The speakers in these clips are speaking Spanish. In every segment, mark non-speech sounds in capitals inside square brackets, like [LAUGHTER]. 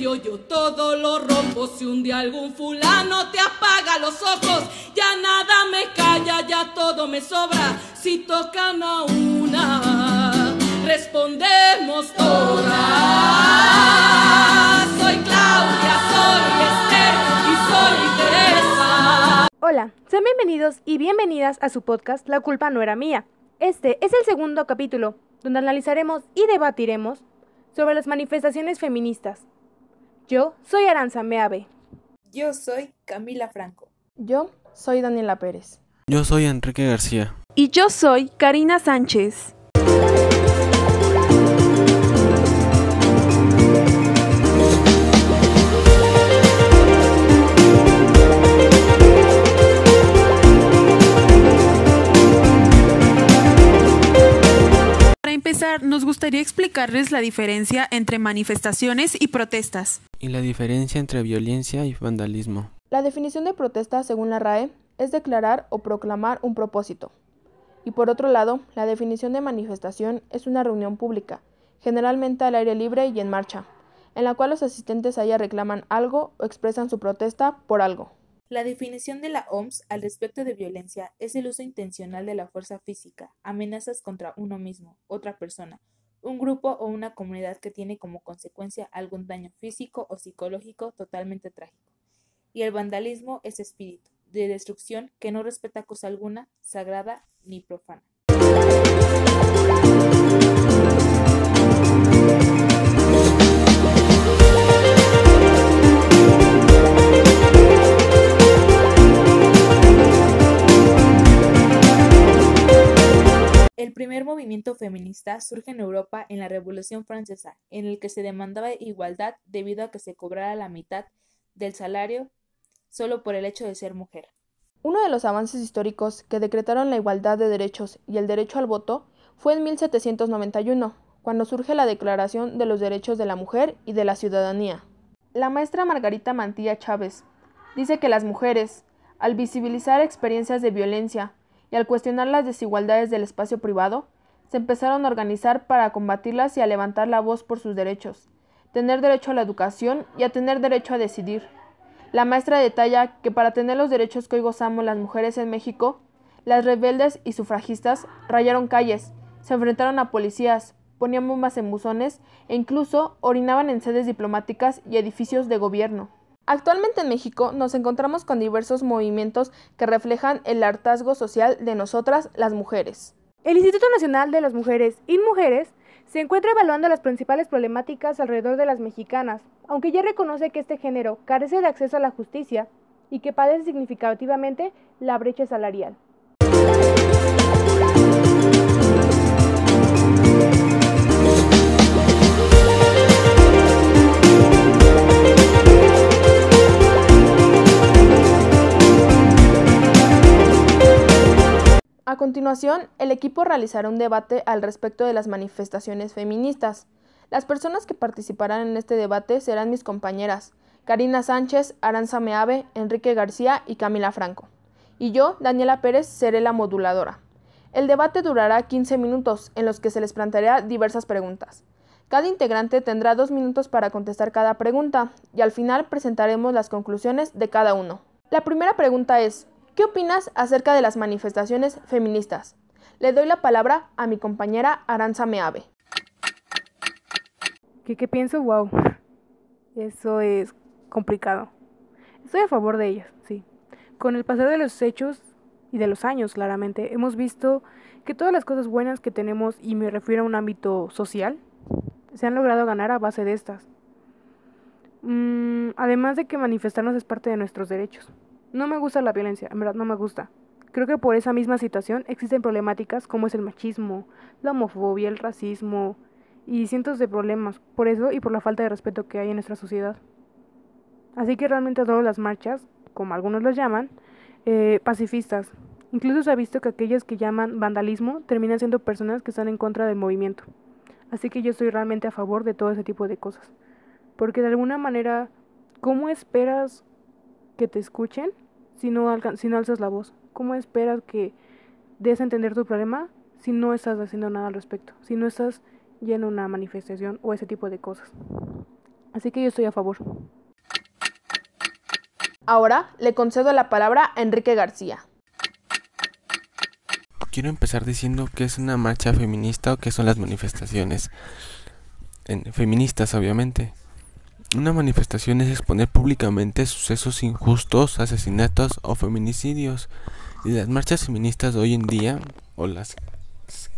incendio yo todo lo rompo. Si un día algún fulano te apaga los ojos, ya nada me calla, ya todo me sobra. Si tocan a una, respondemos todas. Soy Claudia, soy Esther y soy Teresa. Hola, sean bienvenidos y bienvenidas a su podcast La culpa no era mía. Este es el segundo capítulo, donde analizaremos y debatiremos sobre las manifestaciones feministas. Yo soy Aranza Meave. Yo soy Camila Franco. Yo soy Daniela Pérez. Yo soy Enrique García. Y yo soy Karina Sánchez. Empezar, nos gustaría explicarles la diferencia entre manifestaciones y protestas. Y la diferencia entre violencia y vandalismo. La definición de protesta, según la RAE, es declarar o proclamar un propósito. Y por otro lado, la definición de manifestación es una reunión pública, generalmente al aire libre y en marcha, en la cual los asistentes a ella reclaman algo o expresan su protesta por algo. La definición de la OMS al respecto de violencia es el uso intencional de la fuerza física, amenazas contra uno mismo, otra persona, un grupo o una comunidad que tiene como consecuencia algún daño físico o psicológico totalmente trágico. Y el vandalismo es espíritu, de destrucción que no respeta cosa alguna, sagrada ni profana. El primer movimiento feminista surge en Europa en la Revolución Francesa, en el que se demandaba igualdad debido a que se cobrara la mitad del salario solo por el hecho de ser mujer. Uno de los avances históricos que decretaron la igualdad de derechos y el derecho al voto fue en 1791, cuando surge la Declaración de los Derechos de la Mujer y de la Ciudadanía. La maestra Margarita Mantilla Chávez dice que las mujeres, al visibilizar experiencias de violencia y al cuestionar las desigualdades del espacio privado, se empezaron a organizar para combatirlas y a levantar la voz por sus derechos, tener derecho a la educación y a tener derecho a decidir. La maestra detalla que para tener los derechos que hoy gozamos las mujeres en México, las rebeldes y sufragistas rayaron calles, se enfrentaron a policías, ponían bombas en buzones e incluso orinaban en sedes diplomáticas y edificios de gobierno. Actualmente en México nos encontramos con diversos movimientos que reflejan el hartazgo social de nosotras las mujeres. El Instituto Nacional de las Mujeres y Mujeres se encuentra evaluando las principales problemáticas alrededor de las mexicanas, aunque ya reconoce que este género carece de acceso a la justicia y que padece significativamente la brecha salarial. A continuación, el equipo realizará un debate al respecto de las manifestaciones feministas. Las personas que participarán en este debate serán mis compañeras, Karina Sánchez, Aranza Meave, Enrique García y Camila Franco. Y yo, Daniela Pérez, seré la moduladora. El debate durará 15 minutos, en los que se les planteará diversas preguntas. Cada integrante tendrá dos minutos para contestar cada pregunta, y al final presentaremos las conclusiones de cada uno. La primera pregunta es, ¿Qué opinas acerca de las manifestaciones feministas? Le doy la palabra a mi compañera Aranza Meave. ¿Qué, qué pienso? Wow. Eso es complicado. Estoy a favor de ellas, sí. Con el pasar de los hechos y de los años, claramente, hemos visto que todas las cosas buenas que tenemos, y me refiero a un ámbito social, se han logrado ganar a base de estas. Mm, además de que manifestarnos es parte de nuestros derechos. No me gusta la violencia, en verdad no me gusta. Creo que por esa misma situación existen problemáticas como es el machismo, la homofobia, el racismo y cientos de problemas, por eso y por la falta de respeto que hay en nuestra sociedad. Así que realmente adoro las marchas, como algunos las llaman, eh, pacifistas. Incluso se ha visto que aquellos que llaman vandalismo terminan siendo personas que están en contra del movimiento. Así que yo estoy realmente a favor de todo ese tipo de cosas. Porque de alguna manera, ¿cómo esperas que te escuchen si no, si no alzas la voz? ¿Cómo esperas que des a entender tu problema si no estás haciendo nada al respecto? Si no estás yendo a una manifestación o ese tipo de cosas. Así que yo estoy a favor. Ahora le concedo la palabra a Enrique García. Quiero empezar diciendo que es una marcha feminista o qué son las manifestaciones. En, feministas, obviamente. Una manifestación es exponer públicamente sucesos injustos, asesinatos o feminicidios. Y las marchas feministas hoy en día, o las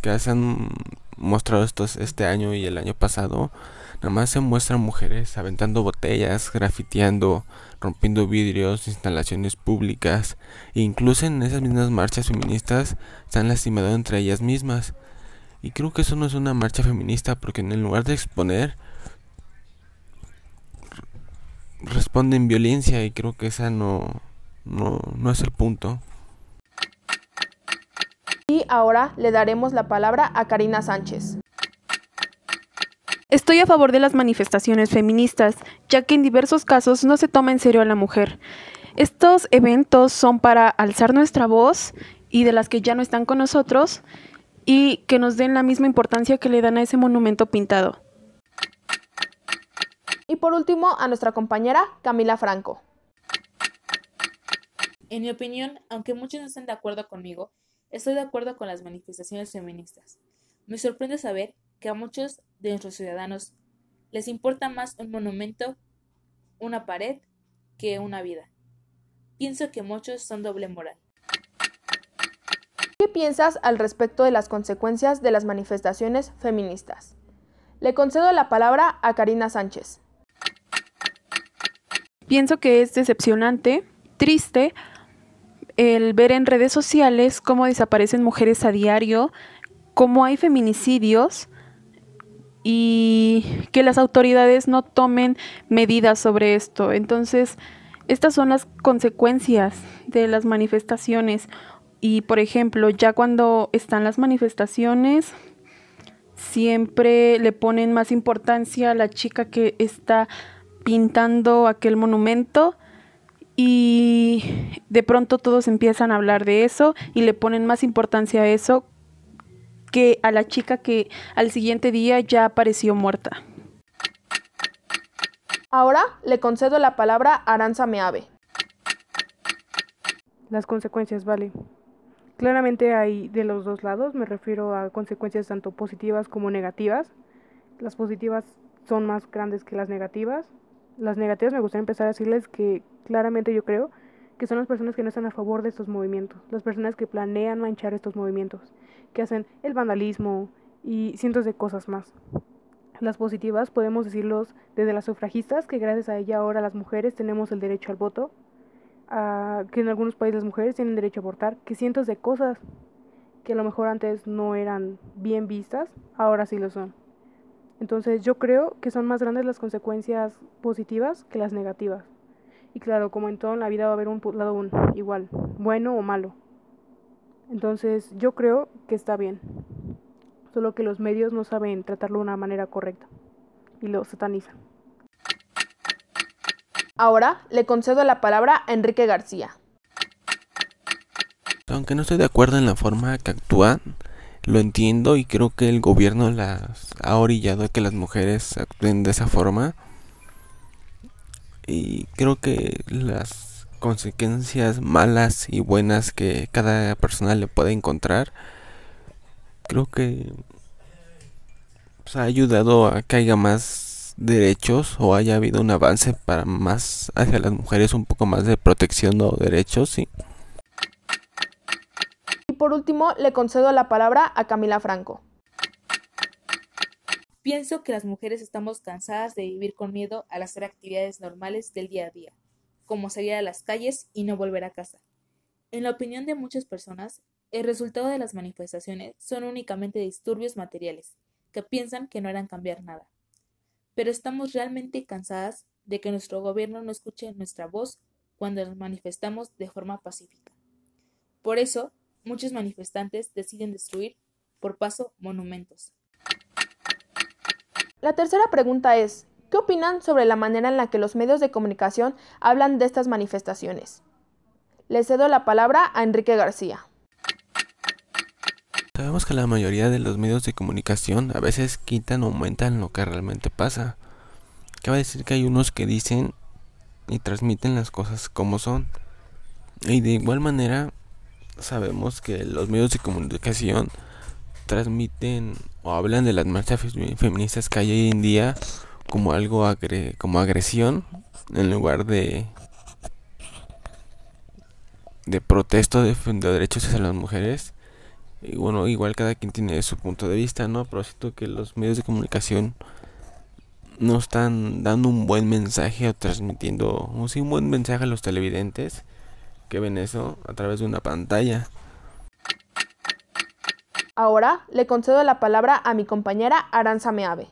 que se han mostrado estos, este año y el año pasado, nada más se muestran mujeres aventando botellas, grafiteando, rompiendo vidrios, instalaciones públicas, e incluso en esas mismas marchas feministas se han lastimado entre ellas mismas. Y creo que eso no es una marcha feminista porque en lugar de exponer responden violencia y creo que esa no, no, no es el punto. Y ahora le daremos la palabra a Karina Sánchez. Estoy a favor de las manifestaciones feministas, ya que en diversos casos no se toma en serio a la mujer. Estos eventos son para alzar nuestra voz y de las que ya no están con nosotros y que nos den la misma importancia que le dan a ese monumento pintado. Y por último, a nuestra compañera Camila Franco. En mi opinión, aunque muchos no estén de acuerdo conmigo, estoy de acuerdo con las manifestaciones feministas. Me sorprende saber que a muchos de nuestros ciudadanos les importa más un monumento, una pared, que una vida. Pienso que muchos son doble moral. ¿Qué piensas al respecto de las consecuencias de las manifestaciones feministas? Le concedo la palabra a Karina Sánchez. Pienso que es decepcionante, triste, el ver en redes sociales cómo desaparecen mujeres a diario, cómo hay feminicidios y que las autoridades no tomen medidas sobre esto. Entonces, estas son las consecuencias de las manifestaciones. Y, por ejemplo, ya cuando están las manifestaciones, siempre le ponen más importancia a la chica que está pintando aquel monumento y de pronto todos empiezan a hablar de eso y le ponen más importancia a eso que a la chica que al siguiente día ya apareció muerta. Ahora le concedo la palabra a Aranza Meave. Las consecuencias, vale. Claramente hay de los dos lados, me refiero a consecuencias tanto positivas como negativas. Las positivas son más grandes que las negativas las negativas me gustaría empezar a decirles que claramente yo creo que son las personas que no están a favor de estos movimientos, las personas que planean manchar estos movimientos, que hacen el vandalismo y cientos de cosas más. Las positivas podemos decirlos desde las sufragistas, que gracias a ella ahora las mujeres tenemos el derecho al voto, que en algunos países las mujeres tienen derecho a abortar, que cientos de cosas que a lo mejor antes no eran bien vistas, ahora sí lo son. Entonces yo creo que son más grandes las consecuencias positivas que las negativas. Y claro, como en todo en la vida va a haber un lado igual, bueno o malo. Entonces yo creo que está bien. Solo que los medios no saben tratarlo de una manera correcta y lo satanizan. Ahora le concedo la palabra a Enrique García. Aunque no estoy de acuerdo en la forma que actúan, lo entiendo y creo que el gobierno las ha orillado a que las mujeres actúen de esa forma. Y creo que las consecuencias malas y buenas que cada persona le puede encontrar, creo que pues, ha ayudado a que haya más derechos o haya habido un avance para más hacia las mujeres, un poco más de protección o derechos, sí por último, le concedo la palabra a Camila Franco. Pienso que las mujeres estamos cansadas de vivir con miedo al hacer actividades normales del día a día, como salir a las calles y no volver a casa. En la opinión de muchas personas, el resultado de las manifestaciones son únicamente disturbios materiales, que piensan que no harán cambiar nada. Pero estamos realmente cansadas de que nuestro gobierno no escuche nuestra voz cuando nos manifestamos de forma pacífica. Por eso, muchos manifestantes deciden destruir por paso monumentos. La tercera pregunta es, ¿qué opinan sobre la manera en la que los medios de comunicación hablan de estas manifestaciones? Le cedo la palabra a Enrique García. Sabemos que la mayoría de los medios de comunicación a veces quitan o aumentan lo que realmente pasa. Cabe decir que hay unos que dicen y transmiten las cosas como son. Y de igual manera sabemos que los medios de comunicación transmiten o hablan de las marchas feministas que hay hoy en día como algo como agresión en lugar de de protesto de, de derechos hacia las mujeres. Y bueno igual cada quien tiene su punto de vista no pero siento que los medios de comunicación no están dando un buen mensaje o transmitiendo un buen mensaje a los televidentes que ven eso a través de una pantalla. Ahora le concedo la palabra a mi compañera Aranza Meave.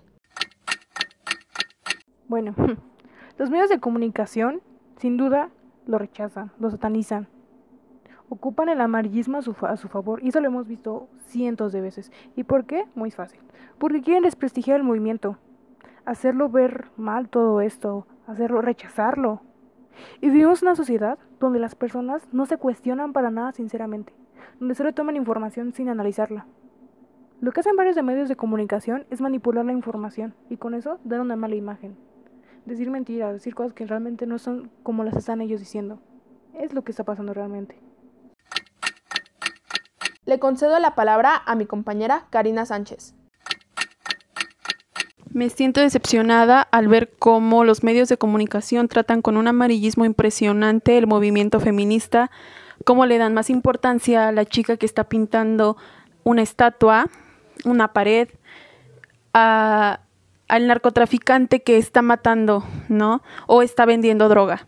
Bueno, [LAUGHS] los medios de comunicación, sin duda, lo rechazan, lo satanizan. Ocupan el amarillismo a su, a su, favor y eso lo hemos visto cientos de veces. ¿Y por qué? Muy fácil. Porque quieren desprestigiar el movimiento, hacerlo ver mal todo esto, hacerlo rechazarlo. Y vivimos una sociedad donde las personas no se cuestionan para nada sinceramente, donde solo toman información sin analizarla. Lo que hacen varios de medios de comunicación es manipular la información y con eso dar una mala imagen. Decir mentiras, decir cosas que realmente no son como las están ellos diciendo. Es lo que está pasando realmente. Le concedo la palabra a mi compañera Karina Sánchez. Me siento decepcionada al ver cómo los medios de comunicación tratan con un amarillismo impresionante el movimiento feminista, cómo le dan más importancia a la chica que está pintando una estatua, una pared, a, al narcotraficante que está matando, ¿no? O está vendiendo droga.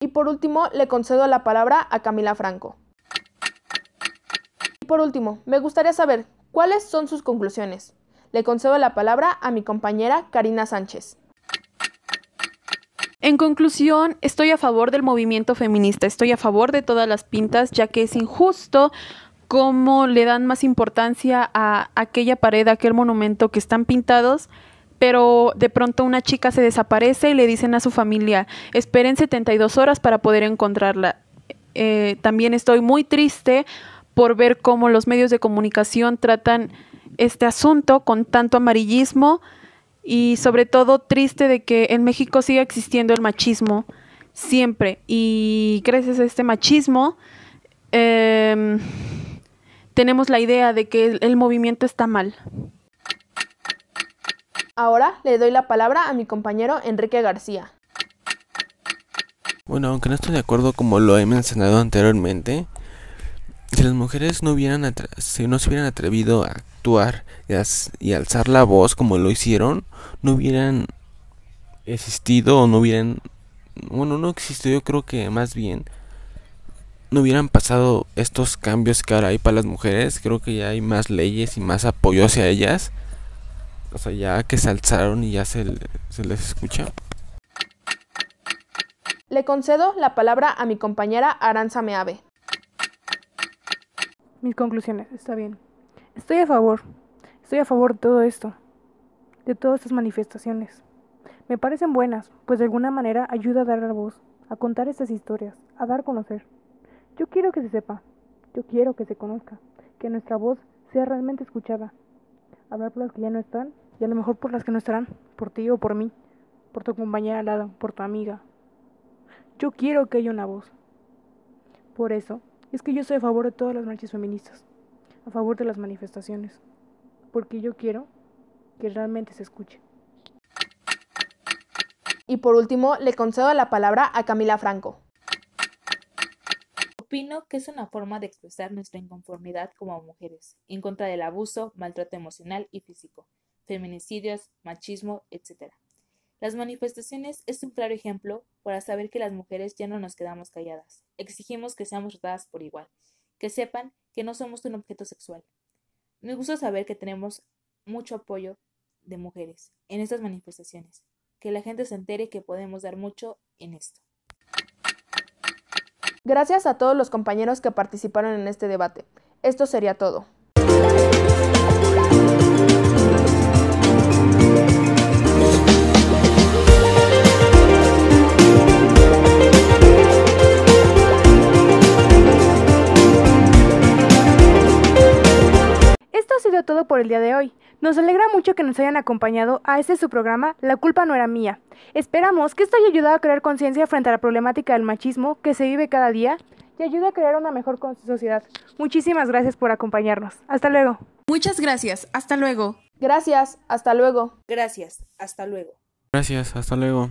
Y por último, le concedo la palabra a Camila Franco. Y por último, me gustaría saber cuáles son sus conclusiones. Le concedo la palabra a mi compañera Karina Sánchez. En conclusión, estoy a favor del movimiento feminista, estoy a favor de todas las pintas, ya que es injusto cómo le dan más importancia a aquella pared, a aquel monumento que están pintados, pero de pronto una chica se desaparece y le dicen a su familia, esperen 72 horas para poder encontrarla. Eh, también estoy muy triste por ver cómo los medios de comunicación tratan este asunto con tanto amarillismo y sobre todo triste de que en México siga existiendo el machismo siempre y gracias a este machismo em, tenemos la idea de que el, movimiento está mal. Ahora le doy la palabra a mi compañero Enrique García. Bueno, aunque no estoy de acuerdo como lo he mencionado anteriormente, si las mujeres no, hubieran si no se hubieran atrevido a actuar y, alzar la voz como lo hicieron, no hubieran existido o no hubieran... Bueno, no existió, yo creo que más bien no hubieran pasado estos cambios que ahora hay para las mujeres. Creo que ya hay más leyes y más apoyo hacia ellas. O sea, ya que se alzaron y ya se, se les escucha. Le concedo la palabra a mi compañera Aranza Meave. Mis conclusiones, está bien. Estoy a favor, estoy a favor de todo esto, de todas estas manifestaciones. Me parecen buenas, pues de alguna manera ayuda a dar la voz, a contar estas historias, a dar a conocer. Yo quiero que se sepa, yo quiero que se conozca, que nuestra voz sea realmente escuchada. Hablar por las que ya no están y a lo mejor por las que no estarán, por ti o por mí, por tu compañera al lado, por tu amiga. Yo quiero que haya una voz. Por eso es que yo estoy a favor de todas las marchas feministas a favor de las manifestaciones, porque yo quiero que realmente se escuche. Y por último, le concedo la palabra a Camila Franco. Opino que es una forma de expresar nuestra inconformidad como mujeres, en contra del abuso, maltrato emocional y físico, feminicidios, machismo, etc. Las manifestaciones es un claro ejemplo para saber que las mujeres ya no nos quedamos calladas, exigimos que seamos tratadas por igual, que sepan que no somos un objeto sexual. Me gusta saber que tenemos mucho apoyo de mujeres en estas manifestaciones, que la gente se entere que podemos dar mucho en esto. Gracias a todos los compañeros que participaron en este debate. Esto sería todo. Todo por por el día de hoy. Nos alegra mucho que nos hayan acompañado a este su programa La culpa no era mía. Esperamos que esto haya ayudado a crear conciencia frente a la problemática del machismo que se vive cada día y ayude a crear una mejor sociedad. Muchísimas gracias por acompañarnos. Hasta luego. Muchas gracias. Hasta luego. Gracias. Hasta luego. Gracias. Hasta luego. Gracias. Hasta luego